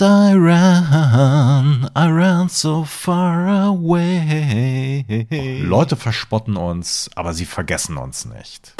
And I ran, I ran so far away. Leute verspotten uns, aber sie vergessen uns nicht.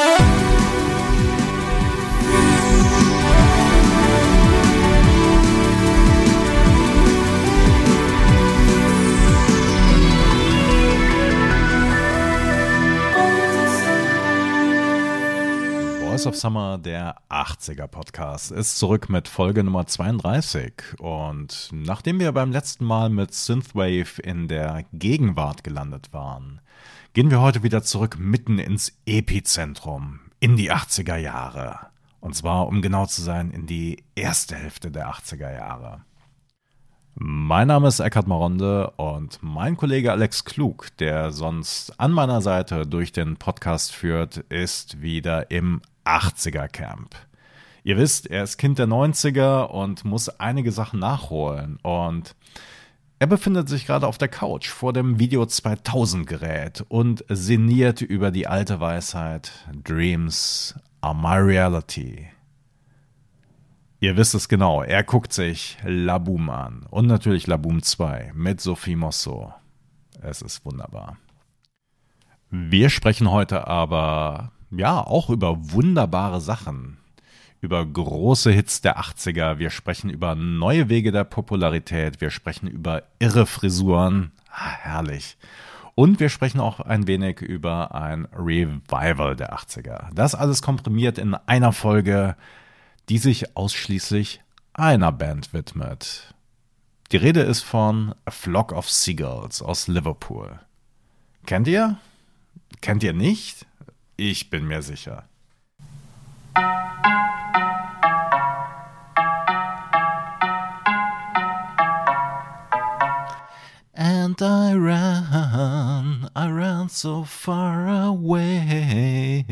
Voice of Summer, der 80er Podcast, ist zurück mit Folge Nummer 32. Und nachdem wir beim letzten Mal mit Synthwave in der Gegenwart gelandet waren, gehen wir heute wieder zurück mitten ins Epizentrum, in die 80er Jahre. Und zwar, um genau zu sein, in die erste Hälfte der 80er Jahre. Mein Name ist Eckhard Maronde und mein Kollege Alex Klug, der sonst an meiner Seite durch den Podcast führt, ist wieder im 80er Camp. Ihr wisst, er ist Kind der 90er und muss einige Sachen nachholen und er befindet sich gerade auf der Couch vor dem Video 2000 Gerät und sinniert über die alte Weisheit Dreams are my reality. Ihr wisst es genau, er guckt sich Laboom an und natürlich Laboom 2 mit Sophie Mosso. Es ist wunderbar. Wir sprechen heute aber ja, auch über wunderbare Sachen. Über große Hits der 80er. Wir sprechen über neue Wege der Popularität. Wir sprechen über irre Frisuren. Ah, herrlich. Und wir sprechen auch ein wenig über ein Revival der 80er. Das alles komprimiert in einer Folge, die sich ausschließlich einer Band widmet. Die Rede ist von A Flock of Seagulls aus Liverpool. Kennt ihr? Kennt ihr nicht? Ich bin mir sicher. And I ran, I ran so far away.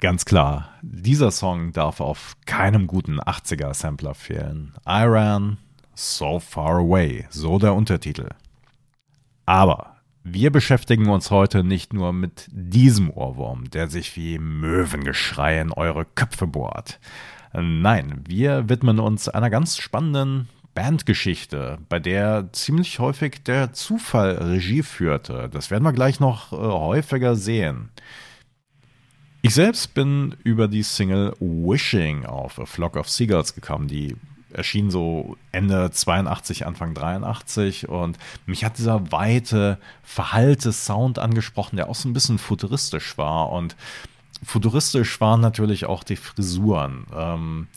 Ganz klar, dieser Song darf auf keinem guten 80er-Sampler fehlen. I ran so far away, so der Untertitel. Aber wir beschäftigen uns heute nicht nur mit diesem Ohrwurm, der sich wie Möwengeschrei in eure Köpfe bohrt. Nein, wir widmen uns einer ganz spannenden Bandgeschichte, bei der ziemlich häufig der Zufall Regie führte. Das werden wir gleich noch äh, häufiger sehen. Ich selbst bin über die Single Wishing auf A Flock of Seagulls gekommen, die erschien so Ende 82, Anfang 83 und mich hat dieser weite, verhallte Sound angesprochen, der auch so ein bisschen futuristisch war und futuristisch waren natürlich auch die Frisuren. Ähm,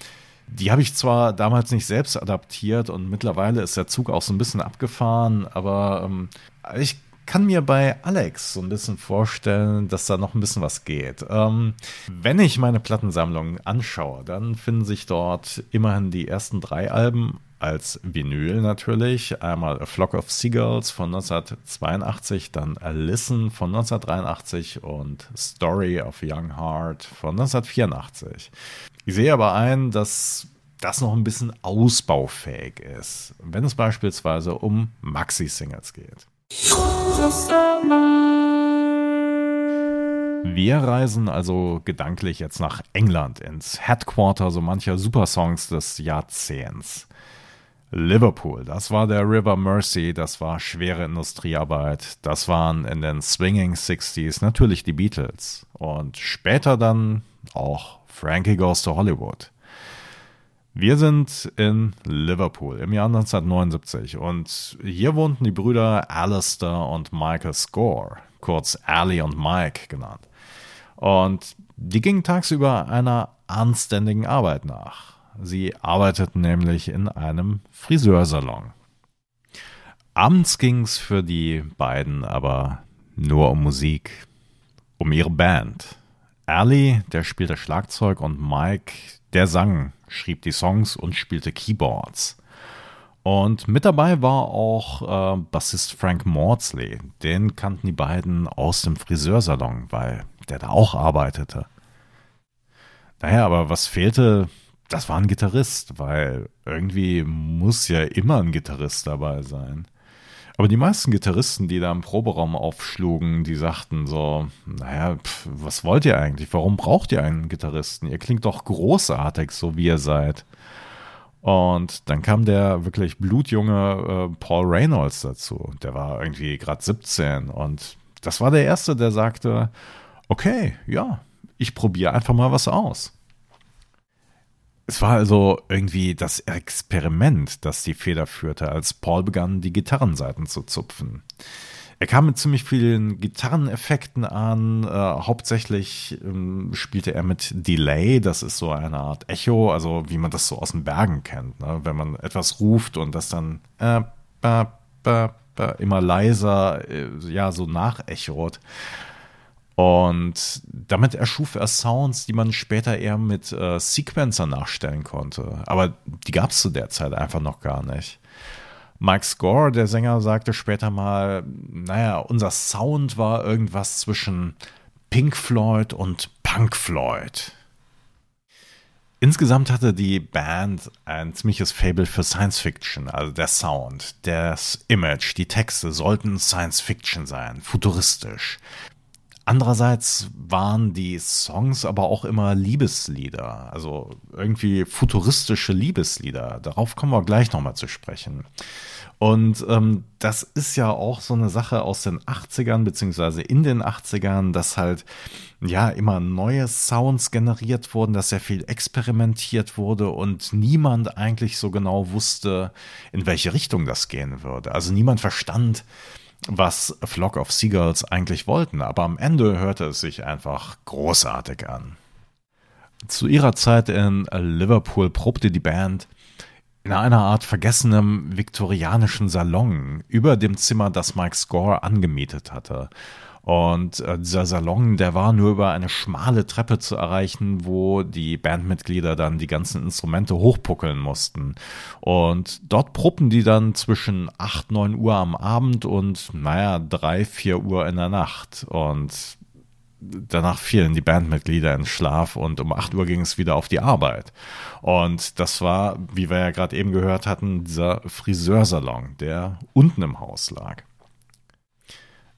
die habe ich zwar damals nicht selbst adaptiert und mittlerweile ist der Zug auch so ein bisschen abgefahren, aber ähm, ich kann mir bei Alex so ein bisschen vorstellen, dass da noch ein bisschen was geht. Ähm, wenn ich meine Plattensammlung anschaue, dann finden sich dort immerhin die ersten drei Alben als Vinyl natürlich. Einmal A Flock of Seagulls von 1982, dann A Listen von 1983 und Story of Young Heart von 1984. Ich sehe aber ein, dass das noch ein bisschen ausbaufähig ist, wenn es beispielsweise um Maxi-Singles geht. Wir reisen also gedanklich jetzt nach England, ins Headquarter so mancher Supersongs des Jahrzehnts. Liverpool, das war der River Mersey, das war schwere Industriearbeit, das waren in den Swinging 60s natürlich die Beatles und später dann auch Frankie Goes to Hollywood. Wir sind in Liverpool im Jahr 1979 und hier wohnten die Brüder Alistair und Michael Score, kurz Ali und Mike genannt. Und die gingen tagsüber einer anständigen Arbeit nach. Sie arbeiteten nämlich in einem Friseursalon. Abends ging es für die beiden aber nur um Musik, um ihre Band. Ali, der spielte Schlagzeug und Mike, der sang schrieb die Songs und spielte Keyboards. Und mit dabei war auch äh, Bassist Frank Maudsley. Den kannten die beiden aus dem Friseursalon, weil der da auch arbeitete. Naja, aber was fehlte, das war ein Gitarrist, weil irgendwie muss ja immer ein Gitarrist dabei sein. Aber die meisten Gitarristen, die da im Proberaum aufschlugen, die sagten so, naja, pf, was wollt ihr eigentlich? Warum braucht ihr einen Gitarristen? Ihr klingt doch großartig, so wie ihr seid. Und dann kam der wirklich blutjunge äh, Paul Reynolds dazu. Der war irgendwie gerade 17 und das war der Erste, der sagte, okay, ja, ich probiere einfach mal was aus. Es war also irgendwie das Experiment, das die Feder führte, als Paul begann, die Gitarrenseiten zu zupfen. Er kam mit ziemlich vielen Gitarreneffekten an. Äh, hauptsächlich ähm, spielte er mit Delay. Das ist so eine Art Echo, also wie man das so aus den Bergen kennt. Ne? Wenn man etwas ruft und das dann äh, ba, ba, ba, immer leiser, äh, ja, so nachechot. Und damit erschuf er Sounds, die man später eher mit äh, Sequencer nachstellen konnte. Aber die gab es zu der Zeit einfach noch gar nicht. Mike Score, der Sänger, sagte später mal, naja, unser Sound war irgendwas zwischen Pink Floyd und Punk Floyd. Insgesamt hatte die Band ein ziemliches Fable für Science Fiction, also der Sound, das Image, die Texte sollten Science Fiction sein, futuristisch. Andererseits waren die Songs aber auch immer Liebeslieder, also irgendwie futuristische Liebeslieder. Darauf kommen wir gleich nochmal zu sprechen. Und ähm, das ist ja auch so eine Sache aus den 80ern, beziehungsweise in den 80ern, dass halt ja immer neue Sounds generiert wurden, dass sehr viel experimentiert wurde und niemand eigentlich so genau wusste, in welche Richtung das gehen würde. Also niemand verstand, was Flock of Seagulls eigentlich wollten, aber am Ende hörte es sich einfach großartig an. Zu ihrer Zeit in Liverpool probte die Band in einer Art vergessenem viktorianischen Salon über dem Zimmer, das Mike Score angemietet hatte. Und äh, dieser Salon, der war nur über eine schmale Treppe zu erreichen, wo die Bandmitglieder dann die ganzen Instrumente hochpuckeln mussten. Und dort proben die dann zwischen 8, 9 Uhr am Abend und, naja, 3, 4 Uhr in der Nacht. Und danach fielen die Bandmitglieder in Schlaf und um 8 Uhr ging es wieder auf die Arbeit. Und das war, wie wir ja gerade eben gehört hatten, dieser Friseursalon, der unten im Haus lag.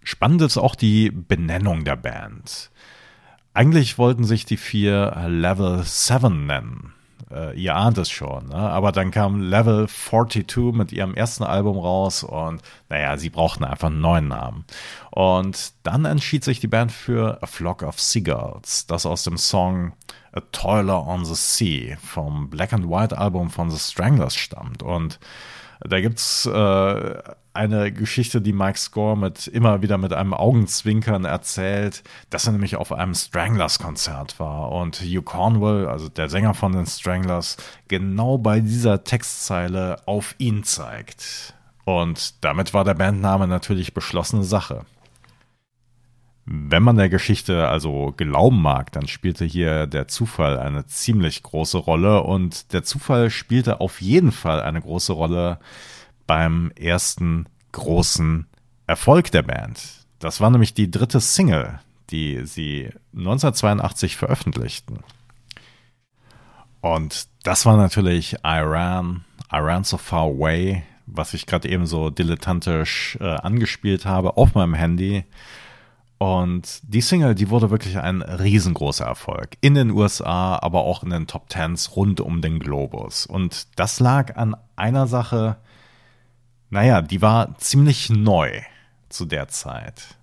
Spannend ist auch die Benennung der Band. Eigentlich wollten sich die vier Level 7 nennen. Äh, ihr ahnt es schon, ne? aber dann kam Level 42 mit ihrem ersten Album raus und naja, sie brauchten einfach einen neuen Namen. Und dann entschied sich die Band für A Flock of Seagulls, das aus dem Song A Toiler on the Sea vom Black and White Album von The Stranglers stammt. Und da gibt's äh, eine Geschichte, die Mike Score mit immer wieder mit einem Augenzwinkern erzählt, dass er nämlich auf einem Stranglers-Konzert war und Hugh Cornwell, also der Sänger von den Stranglers, genau bei dieser Textzeile auf ihn zeigt. Und damit war der Bandname natürlich beschlossene Sache. Wenn man der Geschichte also glauben mag, dann spielte hier der Zufall eine ziemlich große Rolle und der Zufall spielte auf jeden Fall eine große Rolle beim ersten großen Erfolg der Band. Das war nämlich die dritte Single, die sie 1982 veröffentlichten. Und das war natürlich Iran, Iran So Far Away, was ich gerade eben so dilettantisch äh, angespielt habe auf meinem Handy. Und die Single, die wurde wirklich ein riesengroßer Erfolg. In den USA, aber auch in den Top Tens rund um den Globus. Und das lag an einer Sache, naja, die war ziemlich neu zu der Zeit.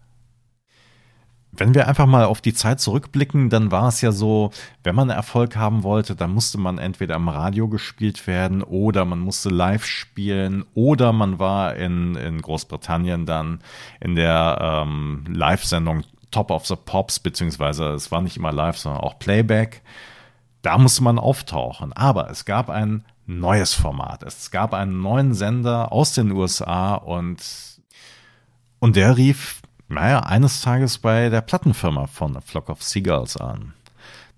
Wenn wir einfach mal auf die Zeit zurückblicken, dann war es ja so, wenn man Erfolg haben wollte, dann musste man entweder im Radio gespielt werden oder man musste live spielen oder man war in, in Großbritannien dann in der ähm, Live-Sendung Top of the Pops, beziehungsweise es war nicht immer live, sondern auch Playback. Da musste man auftauchen. Aber es gab ein neues Format. Es gab einen neuen Sender aus den USA und, und der rief naja, eines Tages bei der Plattenfirma von A Flock of Seagulls an.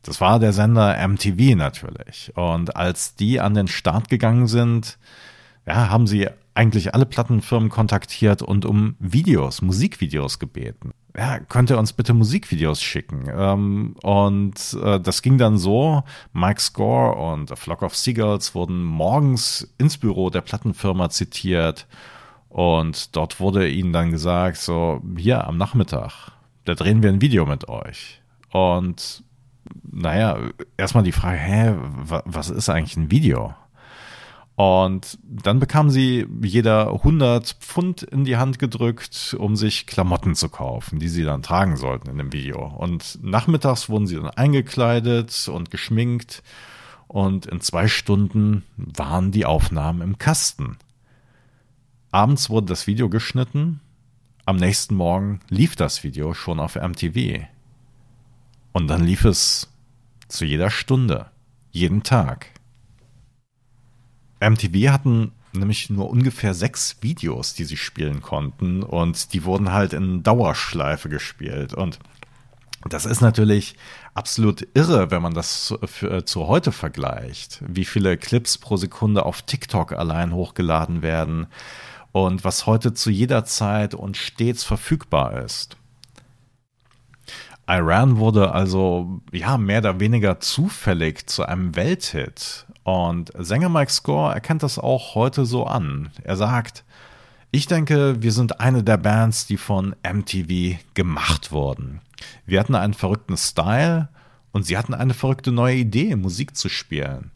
Das war der Sender MTV natürlich. Und als die an den Start gegangen sind, ja, haben sie eigentlich alle Plattenfirmen kontaktiert und um Videos, Musikvideos gebeten. Ja, könnt ihr uns bitte Musikvideos schicken? Ähm, und äh, das ging dann so, Mike Score und A Flock of Seagulls wurden morgens ins Büro der Plattenfirma zitiert und dort wurde ihnen dann gesagt, so, hier am Nachmittag, da drehen wir ein Video mit euch. Und naja, erstmal die Frage, hä, was ist eigentlich ein Video? Und dann bekamen sie jeder 100 Pfund in die Hand gedrückt, um sich Klamotten zu kaufen, die sie dann tragen sollten in dem Video. Und nachmittags wurden sie dann eingekleidet und geschminkt. Und in zwei Stunden waren die Aufnahmen im Kasten. Abends wurde das Video geschnitten. Am nächsten Morgen lief das Video schon auf MTV. Und dann lief es zu jeder Stunde, jeden Tag. MTV hatten nämlich nur ungefähr sechs Videos, die sie spielen konnten und die wurden halt in Dauerschleife gespielt und das ist natürlich absolut irre, wenn man das zu, für, zu heute vergleicht, wie viele Clips pro Sekunde auf TikTok allein hochgeladen werden und was heute zu jeder Zeit und stets verfügbar ist. Iran wurde also ja mehr oder weniger zufällig zu einem Welthit und Sänger Mike Score erkennt das auch heute so an. Er sagt, ich denke, wir sind eine der Bands, die von MTV gemacht wurden. Wir hatten einen verrückten Style und sie hatten eine verrückte neue Idee, Musik zu spielen.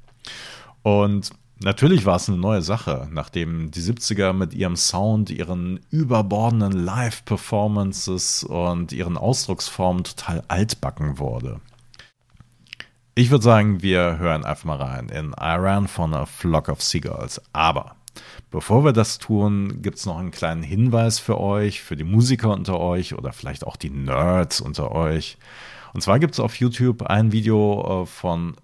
Und natürlich war es eine neue Sache, nachdem die 70er mit ihrem Sound, ihren überbordenden Live-Performances und ihren Ausdrucksformen total altbacken wurde. Ich würde sagen, wir hören einfach mal rein in Iran von A Flock of Seagulls. Aber bevor wir das tun, gibt es noch einen kleinen Hinweis für euch, für die Musiker unter euch oder vielleicht auch die Nerds unter euch. Und zwar gibt es auf YouTube ein Video äh, von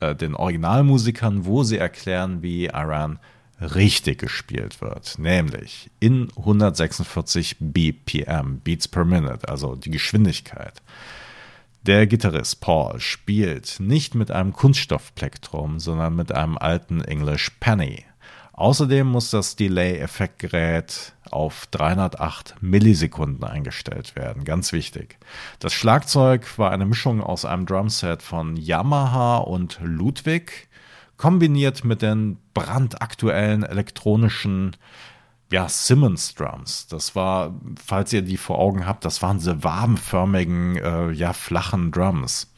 äh, den Originalmusikern, wo sie erklären, wie Iran richtig gespielt wird, nämlich in 146 BPM, Beats per Minute, also die Geschwindigkeit. Der Gitarrist Paul spielt nicht mit einem Kunststoffplektrum, sondern mit einem alten English Penny. Außerdem muss das Delay-Effektgerät auf 308 Millisekunden eingestellt werden. Ganz wichtig. Das Schlagzeug war eine Mischung aus einem Drumset von Yamaha und Ludwig, kombiniert mit den brandaktuellen elektronischen ja, Simmons Drums. Das war, falls ihr die vor Augen habt, das waren diese wabenförmigen, äh, ja, flachen Drums.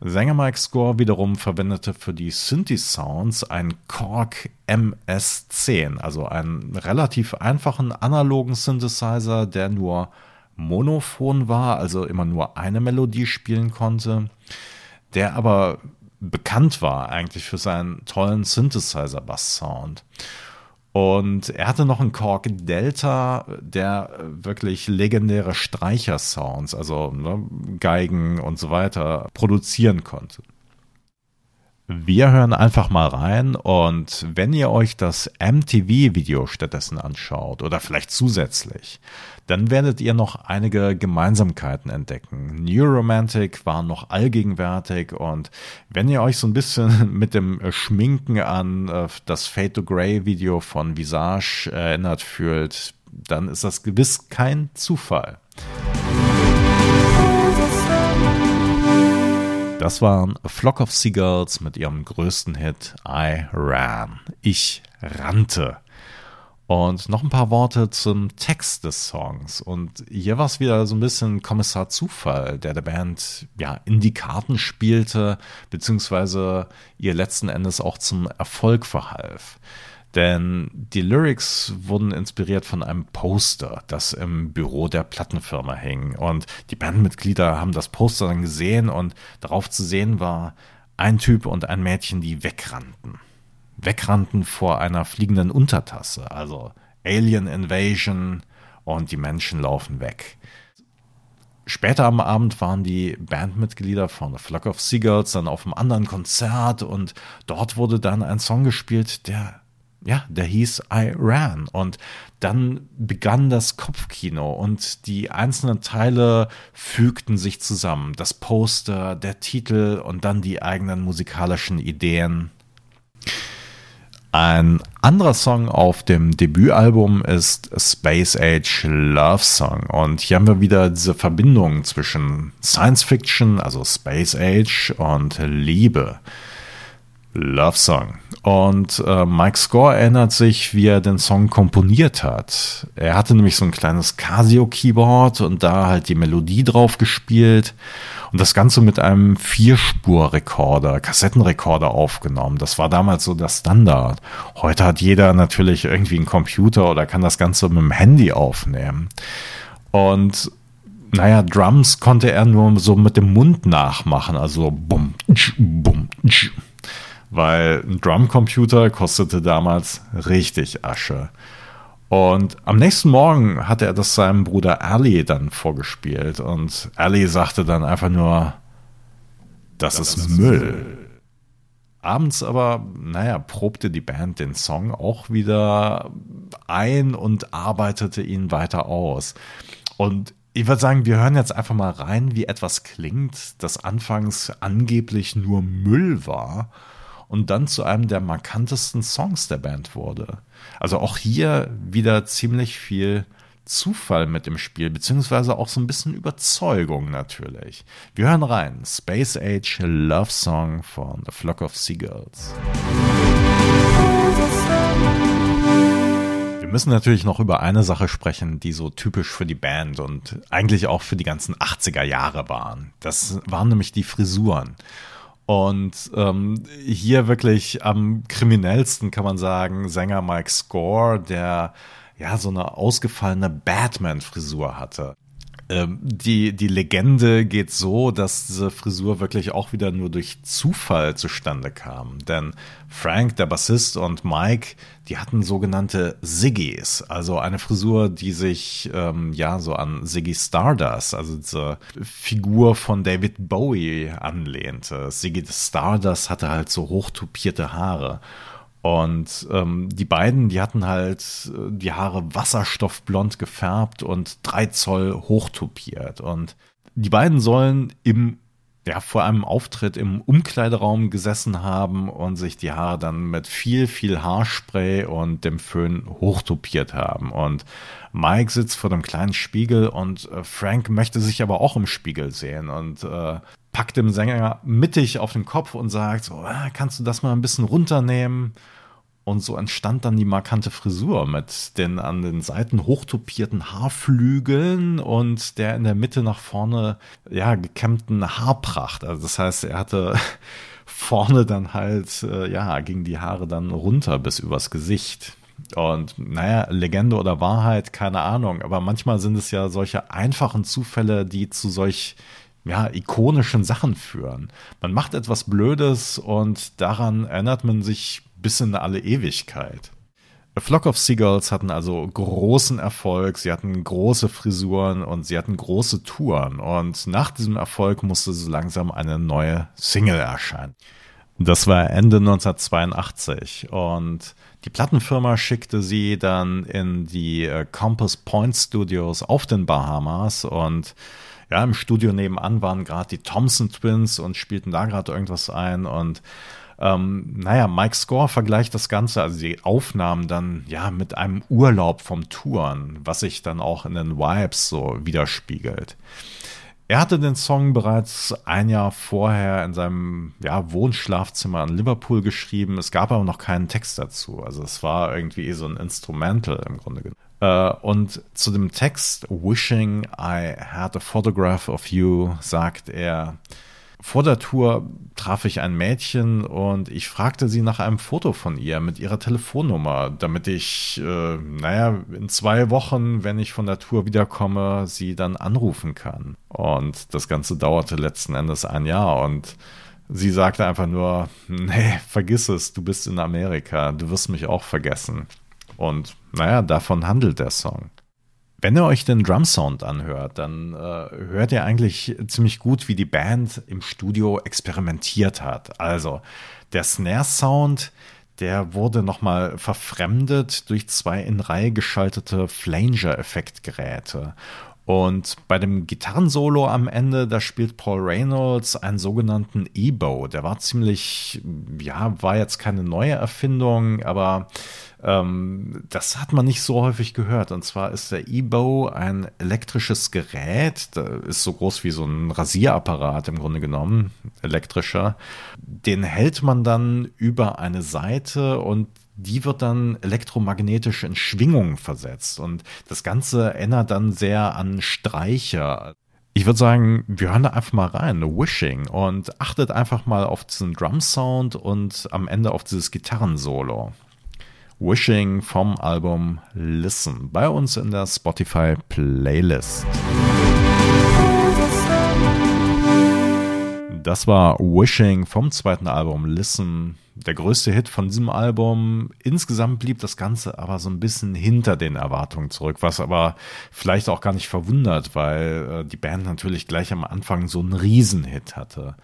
Sänger Mike Score wiederum verwendete für die Synthi-Sounds einen Korg MS-10, also einen relativ einfachen analogen Synthesizer, der nur monophon war, also immer nur eine Melodie spielen konnte, der aber bekannt war eigentlich für seinen tollen Synthesizer-Bass-Sound. Und er hatte noch einen Korg Delta, der wirklich legendäre Streicher-Sounds, also ne, Geigen und so weiter, produzieren konnte. Wir hören einfach mal rein und wenn ihr euch das MTV-Video stattdessen anschaut oder vielleicht zusätzlich, dann werdet ihr noch einige Gemeinsamkeiten entdecken. New Romantic war noch allgegenwärtig und wenn ihr euch so ein bisschen mit dem Schminken an äh, das Fade to Grey Video von Visage erinnert fühlt, dann ist das gewiss kein Zufall. Das waren A Flock of Seagulls mit ihrem größten Hit I Ran. Ich rannte. Und noch ein paar Worte zum Text des Songs. Und hier war es wieder so ein bisschen Kommissar Zufall, der der Band ja in die Karten spielte, beziehungsweise ihr letzten Endes auch zum Erfolg verhalf. Denn die Lyrics wurden inspiriert von einem Poster, das im Büro der Plattenfirma hing. Und die Bandmitglieder haben das Poster dann gesehen und darauf zu sehen war ein Typ und ein Mädchen, die wegrannten. Wegrannten vor einer fliegenden Untertasse, also Alien Invasion und die Menschen laufen weg. Später am Abend waren die Bandmitglieder von The Flock of Seagulls dann auf einem anderen Konzert und dort wurde dann ein Song gespielt, der ja, der hieß I Ran. Und dann begann das Kopfkino und die einzelnen Teile fügten sich zusammen. Das Poster, der Titel und dann die eigenen musikalischen Ideen. Ein anderer Song auf dem Debütalbum ist Space Age Love Song. Und hier haben wir wieder diese Verbindung zwischen Science Fiction, also Space Age und Liebe. Love Song. Und äh, Mike Score erinnert sich, wie er den Song komponiert hat. Er hatte nämlich so ein kleines Casio-Keyboard und da halt die Melodie drauf gespielt und das Ganze mit einem Vierspur-Rekorder, Kassettenrekorder aufgenommen. Das war damals so der Standard. Heute hat jeder natürlich irgendwie einen Computer oder kann das Ganze mit dem Handy aufnehmen. Und naja, Drums konnte er nur so mit dem Mund nachmachen, also bum, tsch, bum, tsch. Weil ein Drumcomputer kostete damals richtig Asche. Und am nächsten Morgen hatte er das seinem Bruder Ali dann vorgespielt und Ali sagte dann einfach nur, das, das ist, ist Müll. Müll. Abends aber, naja, probte die Band den Song auch wieder ein und arbeitete ihn weiter aus. Und ich würde sagen, wir hören jetzt einfach mal rein, wie etwas klingt, das anfangs angeblich nur Müll war und dann zu einem der markantesten Songs der Band wurde. Also auch hier wieder ziemlich viel Zufall mit im Spiel, beziehungsweise auch so ein bisschen Überzeugung natürlich. Wir hören rein. Space Age Love Song von The Flock of Seagulls. Wir müssen natürlich noch über eine Sache sprechen, die so typisch für die Band und eigentlich auch für die ganzen 80er Jahre waren. Das waren nämlich die Frisuren. Und ähm, hier wirklich am kriminellsten kann man sagen, Sänger Mike Score, der ja so eine ausgefallene Batman-Frisur hatte. Ähm, die, die Legende geht so, dass diese Frisur wirklich auch wieder nur durch Zufall zustande kam. Denn Frank, der Bassist, und Mike, die hatten sogenannte Ziggies, also eine Frisur, die sich ähm, ja so an Ziggy Stardust, also diese Figur von David Bowie anlehnte. Ziggy Stardust hatte halt so hochtupierte Haare. Und ähm, die beiden, die hatten halt äh, die Haare wasserstoffblond gefärbt und drei Zoll hochtopiert. Und die beiden sollen im ja, vor einem Auftritt im Umkleideraum gesessen haben und sich die Haare dann mit viel, viel Haarspray und dem Föhn hochtopiert haben. Und Mike sitzt vor dem kleinen Spiegel und äh, Frank möchte sich aber auch im Spiegel sehen und äh, packt dem Sänger mittig auf den Kopf und sagt so, ah, kannst du das mal ein bisschen runternehmen? Und so entstand dann die markante Frisur mit den an den Seiten hochtopierten Haarflügeln und der in der Mitte nach vorne, ja, gekämmten Haarpracht. Also das heißt, er hatte vorne dann halt, äh, ja, gingen die Haare dann runter bis übers Gesicht. Und naja, Legende oder Wahrheit, keine Ahnung. Aber manchmal sind es ja solche einfachen Zufälle, die zu solch ja, ikonischen Sachen führen. Man macht etwas Blödes und daran erinnert man sich bis in alle Ewigkeit. A Flock of Seagulls hatten also großen Erfolg, sie hatten große Frisuren und sie hatten große Touren. Und nach diesem Erfolg musste so langsam eine neue Single erscheinen. Das war Ende 1982 und die Plattenfirma schickte sie dann in die äh, Compass Point Studios auf den Bahamas und ja, im Studio nebenan waren gerade die Thompson Twins und spielten da gerade irgendwas ein und ähm, naja, Mike Score vergleicht das Ganze, also die Aufnahmen dann ja mit einem Urlaub vom Touren, was sich dann auch in den Vibes so widerspiegelt. Er hatte den Song bereits ein Jahr vorher in seinem ja, Wohnschlafzimmer in Liverpool geschrieben. Es gab aber noch keinen Text dazu. Also es war irgendwie so ein Instrumental im Grunde genommen. Äh, und zu dem Text Wishing I had a photograph of you sagt er, vor der Tour traf ich ein Mädchen und ich fragte sie nach einem Foto von ihr mit ihrer Telefonnummer, damit ich, äh, naja, in zwei Wochen, wenn ich von der Tour wiederkomme, sie dann anrufen kann. Und das Ganze dauerte letzten Endes ein Jahr und sie sagte einfach nur, nee, vergiss es, du bist in Amerika, du wirst mich auch vergessen. Und naja, davon handelt der Song. Wenn ihr euch den Drum Sound anhört, dann äh, hört ihr eigentlich ziemlich gut, wie die Band im Studio experimentiert hat. Also der Snare Sound, der wurde nochmal verfremdet durch zwei in Reihe geschaltete Flanger-Effektgeräte. Und bei dem Gitarrensolo am Ende, da spielt Paul Reynolds einen sogenannten E-Bow. Der war ziemlich, ja, war jetzt keine neue Erfindung, aber ähm, das hat man nicht so häufig gehört. Und zwar ist der E-Bow ein elektrisches Gerät, ist so groß wie so ein Rasierapparat im Grunde genommen, elektrischer. Den hält man dann über eine Seite und die wird dann elektromagnetisch in Schwingung versetzt. Und das Ganze erinnert dann sehr an Streicher. Ich würde sagen, wir hören da einfach mal rein, Wishing, und achtet einfach mal auf diesen Drum-Sound und am Ende auf dieses Gitarrensolo. Wishing vom Album Listen bei uns in der Spotify Playlist. Das war Wishing vom zweiten Album Listen der größte Hit von diesem Album. Insgesamt blieb das Ganze aber so ein bisschen hinter den Erwartungen zurück, was aber vielleicht auch gar nicht verwundert, weil äh, die Band natürlich gleich am Anfang so einen Riesenhit hatte.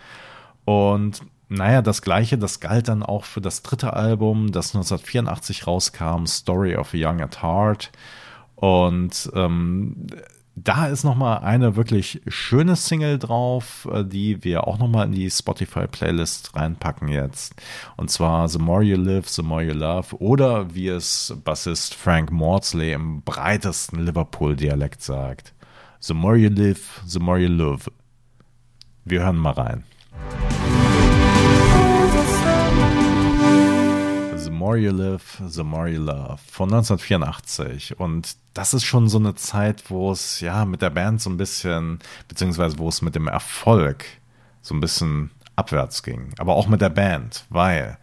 Und naja, das gleiche, das galt dann auch für das dritte Album, das 1984 rauskam, Story of a Young at Heart. Und ähm, da ist nochmal eine wirklich schöne Single drauf, äh, die wir auch nochmal in die Spotify-Playlist reinpacken jetzt. Und zwar The More You Live, The More You Love oder wie es Bassist Frank Maudsley im breitesten Liverpool-Dialekt sagt. The More You Live, The More You Love. Wir hören mal rein. More You Live, The More You Love von 1984. Und das ist schon so eine Zeit, wo es ja mit der Band so ein bisschen, beziehungsweise wo es mit dem Erfolg so ein bisschen abwärts ging. Aber auch mit der Band, weil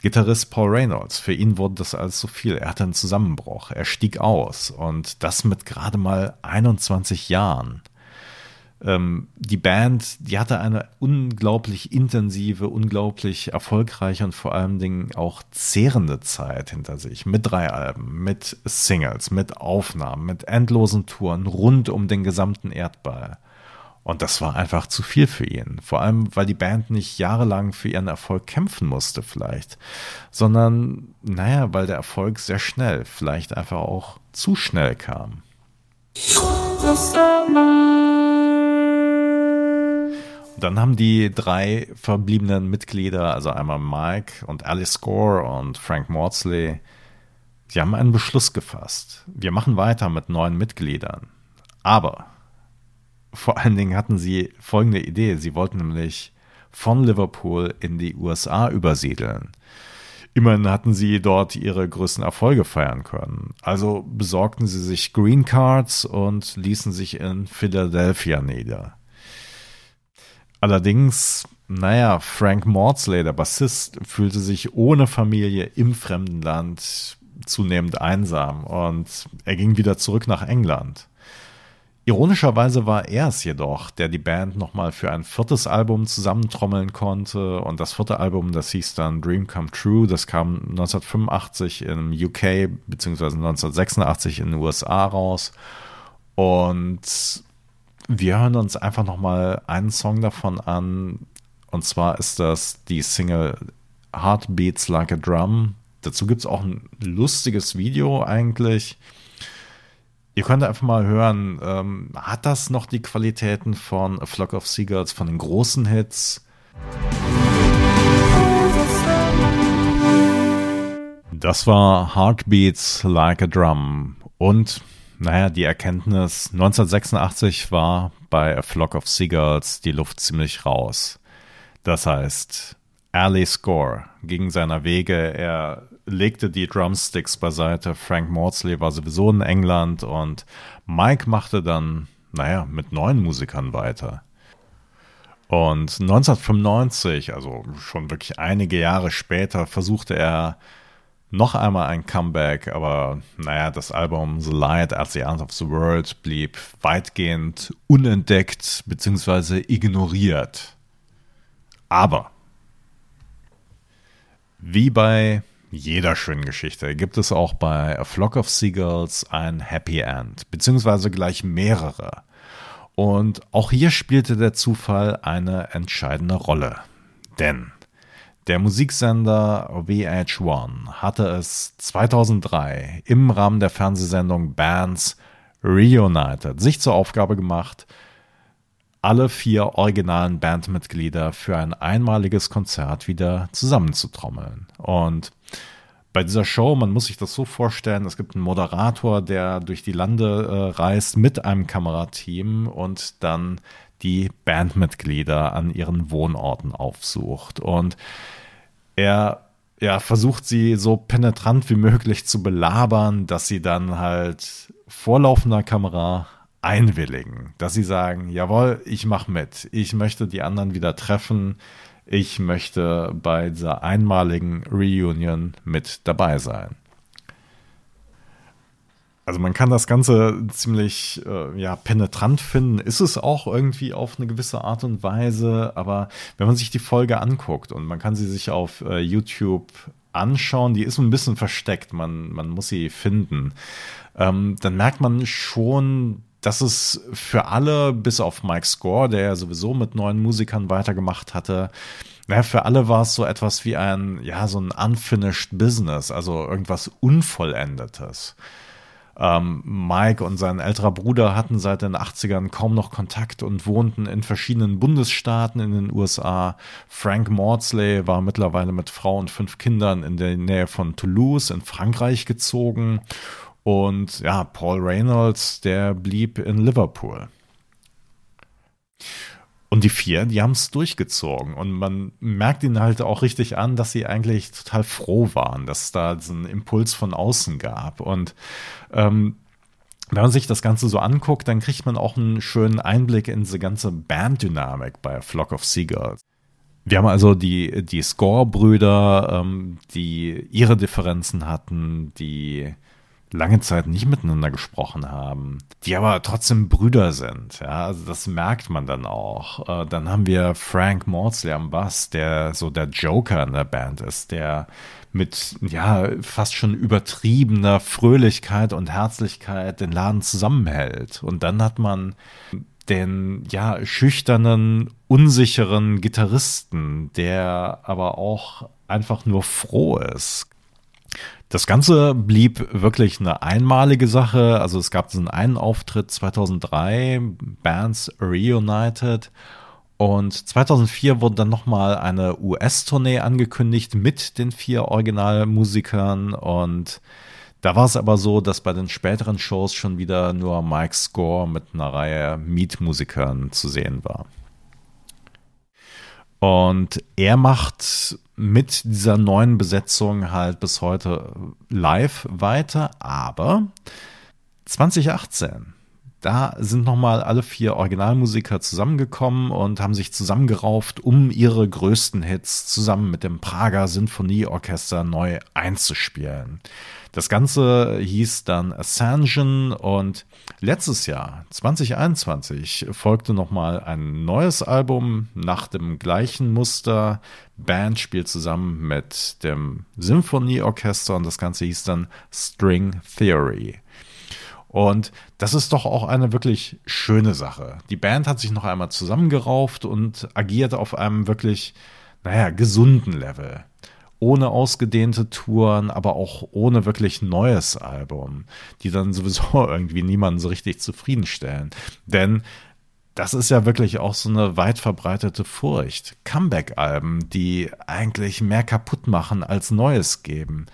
Gitarrist Paul Reynolds, für ihn wurde das alles zu viel. Er hatte einen Zusammenbruch. Er stieg aus und das mit gerade mal 21 Jahren ähm, die Band, die hatte eine unglaublich intensive, unglaublich erfolgreiche und vor allen Dingen auch zehrende Zeit hinter sich. Mit drei Alben, mit Singles, mit Aufnahmen, mit endlosen Touren rund um den gesamten Erdball. Und das war einfach zu viel für ihn. Vor allem, weil die Band nicht jahrelang für ihren Erfolg kämpfen musste, vielleicht. Sondern, naja, weil der Erfolg sehr schnell, vielleicht einfach auch zu schnell kam. Dann haben die drei verbliebenen Mitglieder, also einmal Mike und Alice Gore und Frank Maudsley, die haben einen Beschluss gefasst. Wir machen weiter mit neuen Mitgliedern. Aber vor allen Dingen hatten sie folgende Idee. Sie wollten nämlich von Liverpool in die USA übersiedeln. Immerhin hatten sie dort ihre größten Erfolge feiern können. Also besorgten sie sich Green Cards und ließen sich in Philadelphia nieder. Allerdings, naja, Frank Maudsley, der Bassist, fühlte sich ohne Familie im fremden Land zunehmend einsam und er ging wieder zurück nach England. Ironischerweise war er es jedoch, der die Band nochmal für ein viertes Album zusammentrommeln konnte. Und das vierte Album, das hieß dann Dream Come True, das kam 1985 im UK bzw. 1986 in den USA raus. Und wir hören uns einfach nochmal einen Song davon an. Und zwar ist das die Single Heartbeats Like a Drum. Dazu gibt es auch ein lustiges Video eigentlich. Ihr könnt einfach mal hören, ähm, hat das noch die Qualitäten von A Flock of Seagulls, von den großen Hits? Das war Heartbeats Like a Drum. Und naja, die Erkenntnis 1986 war bei A Flock of Seagulls die Luft ziemlich raus. Das heißt, Ali Score ging seiner Wege, er legte die Drumsticks beiseite, Frank Maudsley war sowieso in England und Mike machte dann, naja, mit neuen Musikern weiter. Und 1995, also schon wirklich einige Jahre später, versuchte er noch einmal ein Comeback, aber naja, das Album The Light at the End of the World blieb weitgehend unentdeckt bzw. ignoriert. Aber wie bei jeder schönen Geschichte gibt es auch bei A Flock of Seagulls ein Happy End, beziehungsweise gleich mehrere. Und auch hier spielte der Zufall eine entscheidende Rolle. Denn der Musiksender VH1 hatte es 2003 im Rahmen der Fernsehsendung Bands Reunited sich zur Aufgabe gemacht, alle vier originalen Bandmitglieder für ein einmaliges Konzert wieder zusammenzutrommeln. Und bei dieser Show, man muss sich das so vorstellen, es gibt einen Moderator, der durch die Lande äh, reist mit einem Kamerateam und dann die Bandmitglieder an ihren Wohnorten aufsucht. Und er ja, versucht sie so penetrant wie möglich zu belabern, dass sie dann halt vor laufender Kamera einwilligen, dass sie sagen, jawohl, ich mache mit, ich möchte die anderen wieder treffen, ich möchte bei dieser einmaligen Reunion mit dabei sein. Also man kann das Ganze ziemlich äh, ja, penetrant finden, ist es auch irgendwie auf eine gewisse Art und Weise, aber wenn man sich die Folge anguckt und man kann sie sich auf äh, YouTube anschauen, die ist ein bisschen versteckt, man, man muss sie finden, ähm, dann merkt man schon, dass es für alle, bis auf Mike Score, der ja sowieso mit neuen Musikern weitergemacht hatte, naja, für alle war es so etwas wie ein, ja, so ein unfinished business, also irgendwas Unvollendetes. Ähm, Mike und sein älterer Bruder hatten seit den 80ern kaum noch Kontakt und wohnten in verschiedenen Bundesstaaten in den USA. Frank Maudsley war mittlerweile mit Frau und fünf Kindern in der Nähe von Toulouse in Frankreich gezogen. Und ja, Paul Reynolds, der blieb in Liverpool. Und die vier, die haben es durchgezogen. Und man merkt ihnen halt auch richtig an, dass sie eigentlich total froh waren, dass es da diesen Impuls von außen gab. Und ähm, wenn man sich das Ganze so anguckt, dann kriegt man auch einen schönen Einblick in diese ganze Banddynamik bei Flock of Seagulls. Wir haben also die, die Score-Brüder, ähm, die ihre Differenzen hatten, die lange Zeit nicht miteinander gesprochen haben, die aber trotzdem Brüder sind. Ja, also das merkt man dann auch. Äh, dann haben wir Frank Maudsley am Bass, der so der Joker in der Band ist, der mit ja fast schon übertriebener Fröhlichkeit und Herzlichkeit den Laden zusammenhält. Und dann hat man den ja schüchternen, unsicheren Gitarristen, der aber auch einfach nur froh ist. Das Ganze blieb wirklich eine einmalige Sache. Also es gab diesen einen Auftritt 2003, Bands Reunited. Und 2004 wurde dann nochmal eine US-Tournee angekündigt mit den vier Originalmusikern. Und da war es aber so, dass bei den späteren Shows schon wieder nur Mike Score mit einer Reihe Mietmusikern zu sehen war. Und er macht mit dieser neuen Besetzung halt bis heute live weiter, aber 2018 da sind nochmal alle vier Originalmusiker zusammengekommen und haben sich zusammengerauft, um ihre größten Hits zusammen mit dem Prager Sinfonieorchester neu einzuspielen. Das Ganze hieß dann Ascension und letztes Jahr, 2021, folgte nochmal ein neues Album nach dem gleichen Muster. Band spielt zusammen mit dem Sinfonieorchester und das Ganze hieß dann String Theory. Und das ist doch auch eine wirklich schöne Sache. Die Band hat sich noch einmal zusammengerauft und agiert auf einem wirklich, naja, gesunden Level. Ohne ausgedehnte Touren, aber auch ohne wirklich neues Album, die dann sowieso irgendwie niemanden so richtig zufriedenstellen. Denn das ist ja wirklich auch so eine weit verbreitete Furcht. Comeback-Alben, die eigentlich mehr kaputt machen als Neues geben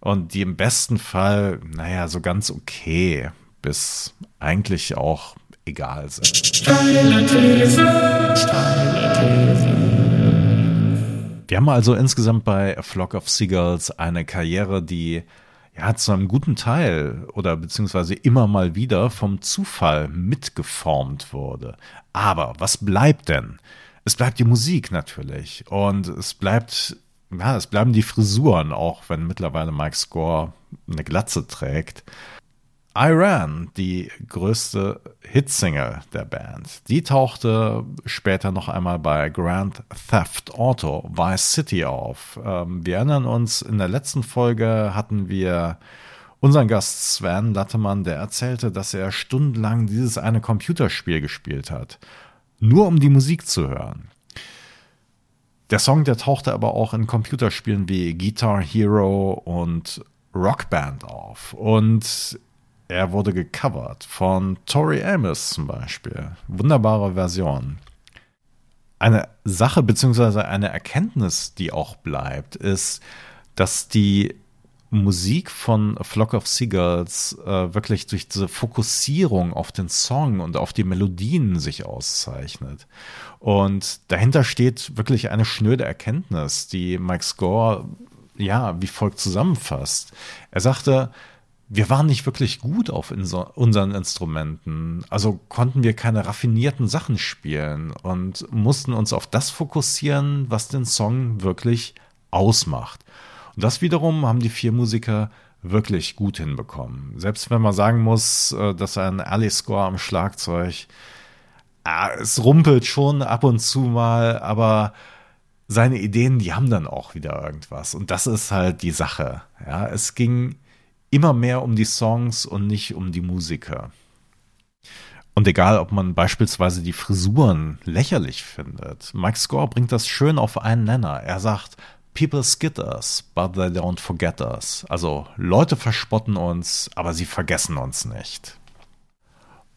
und die im besten Fall, naja, so ganz okay bis eigentlich auch egal sind. Steile These, steile These. Wir haben also insgesamt bei A Flock of Seagulls eine Karriere, die ja zu einem guten Teil oder beziehungsweise immer mal wieder vom Zufall mitgeformt wurde. Aber was bleibt denn? Es bleibt die Musik natürlich und es bleibt ja, es bleiben die Frisuren, auch wenn mittlerweile Mike Score eine Glatze trägt. Iran, die größte Hitsingle der Band, die tauchte später noch einmal bei Grand Theft Auto Vice City auf. Ähm, wir erinnern uns, in der letzten Folge hatten wir unseren Gast Sven Lattemann, der erzählte, dass er stundenlang dieses eine Computerspiel gespielt hat, nur um die Musik zu hören. Der Song, der tauchte aber auch in Computerspielen wie Guitar Hero und Rock Band auf. Und er wurde gecovert von Tori Amos zum Beispiel. Wunderbare Version. Eine Sache beziehungsweise eine Erkenntnis, die auch bleibt, ist, dass die Musik von Flock of Seagulls äh, wirklich durch diese Fokussierung auf den Song und auf die Melodien sich auszeichnet. Und dahinter steht wirklich eine schnöde Erkenntnis, die Mike Score ja wie folgt zusammenfasst. Er sagte, wir waren nicht wirklich gut auf unseren Instrumenten, also konnten wir keine raffinierten Sachen spielen und mussten uns auf das fokussieren, was den Song wirklich ausmacht. Und das wiederum haben die vier Musiker wirklich gut hinbekommen. Selbst wenn man sagen muss, äh, dass ein Alice Score am Schlagzeug, äh, es rumpelt schon ab und zu mal, aber seine Ideen, die haben dann auch wieder irgendwas. Und das ist halt die Sache. Ja, es ging immer mehr um die Songs und nicht um die Musiker. Und egal, ob man beispielsweise die Frisuren lächerlich findet, Mike Score bringt das schön auf einen Nenner. Er sagt, People skid us, but they don't forget us. Also Leute verspotten uns, aber sie vergessen uns nicht.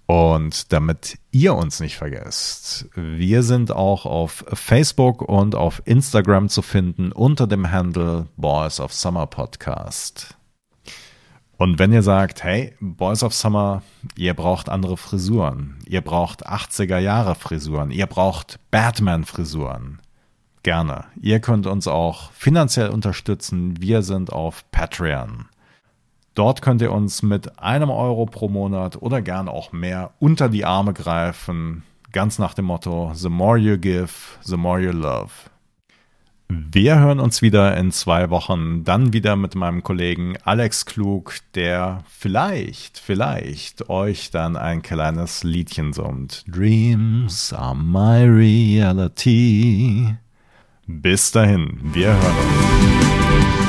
Und damit ihr uns nicht vergesst, wir sind auch auf Facebook und auf Instagram zu finden unter dem Handle Boys of Summer Podcast. Und wenn ihr sagt, hey, Boys of Summer, ihr braucht andere Frisuren, ihr braucht 80er Jahre Frisuren, ihr braucht Batman Frisuren, gerne. Ihr könnt uns auch finanziell unterstützen. Wir sind auf Patreon. Dort könnt ihr uns mit einem Euro pro Monat oder gern auch mehr unter die Arme greifen. Ganz nach dem Motto, the more you give, the more you love. Wir hören uns wieder in zwei Wochen, dann wieder mit meinem Kollegen Alex Klug, der vielleicht, vielleicht euch dann ein kleines Liedchen summt. Dreams are my reality. Bis dahin, wir hören uns.